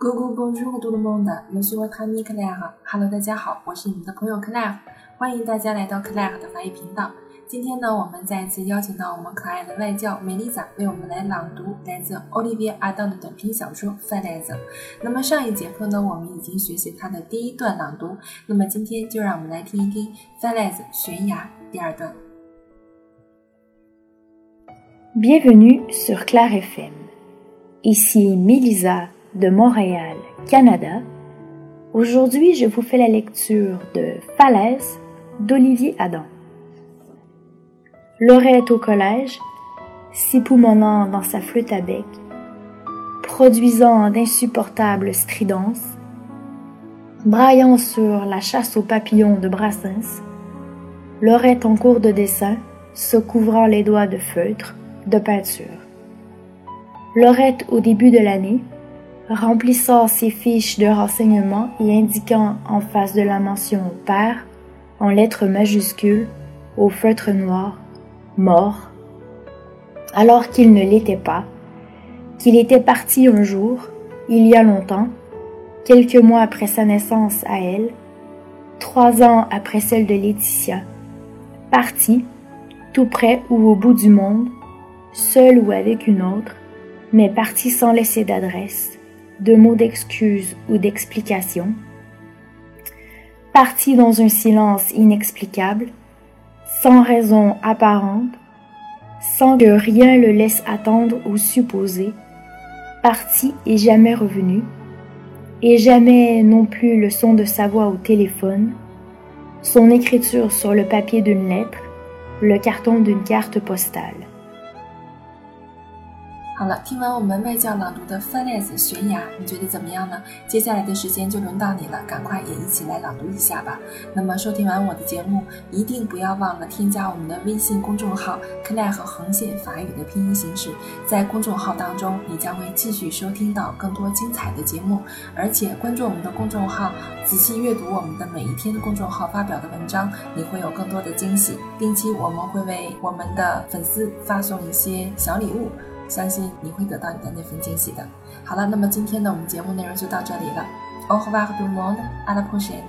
Go go bonjour du monde, je suis votre ami Claire. Hello，大家好，我是你们的朋友 Claire，欢迎大家来到 Claire 的法语频道。今天呢，我们再一次邀请到我们可爱的外教梅丽莎为我们来朗读来自 Olivier Adam 的短篇小说《f a l a z e 那么上一节课呢，我们已经学习他的第一段朗读，那么今天就让我们来听一听《f a l a z e 悬崖第二段。Bienvenue sur Claire FM. Ici Melissa de Montréal, Canada, aujourd'hui je vous fais la lecture de Falaise d'Olivier Adam. Laurette au collège, s'époumonant dans sa flûte à bec, produisant d'insupportables stridences, braillant sur la chasse aux papillons de Brassens, Laurette en cours de dessin, se couvrant les doigts de feutre, de peinture. Laurette au début de l'année, remplissant ses fiches de renseignements et indiquant en face de la mention père, en lettres majuscules, au feutre noir, mort, alors qu'il ne l'était pas, qu'il était parti un jour, il y a longtemps, quelques mois après sa naissance à elle, trois ans après celle de Laetitia, parti, tout près ou au bout du monde, seul ou avec une autre, mais parti sans laisser d'adresse, de mots d'excuse ou d'explication, parti dans un silence inexplicable, sans raison apparente, sans que rien le laisse attendre ou supposer, parti et jamais revenu, et jamais non plus le son de sa voix au téléphone, son écriture sur le papier d'une lettre, le carton d'une carte postale. 好了，听完我们外教朗读的《f a l a z e 悬崖，你觉得怎么样呢？接下来的时间就轮到你了，赶快也一起来朗读一下吧。那么收听完我的节目，一定不要忘了添加我们的微信公众号 “Claire” 和横线法语的拼音形式，在公众号当中，你将会继续收听到更多精彩的节目。而且关注我们的公众号，仔细阅读我们的每一天公众号发表的文章，你会有更多的惊喜。定期我们会为我们的粉丝发送一些小礼物。相信你会得到你的那份惊喜的。好了，那么今天的我们节目内容就到这里了。Au revoir tout le monde, à la prochaine.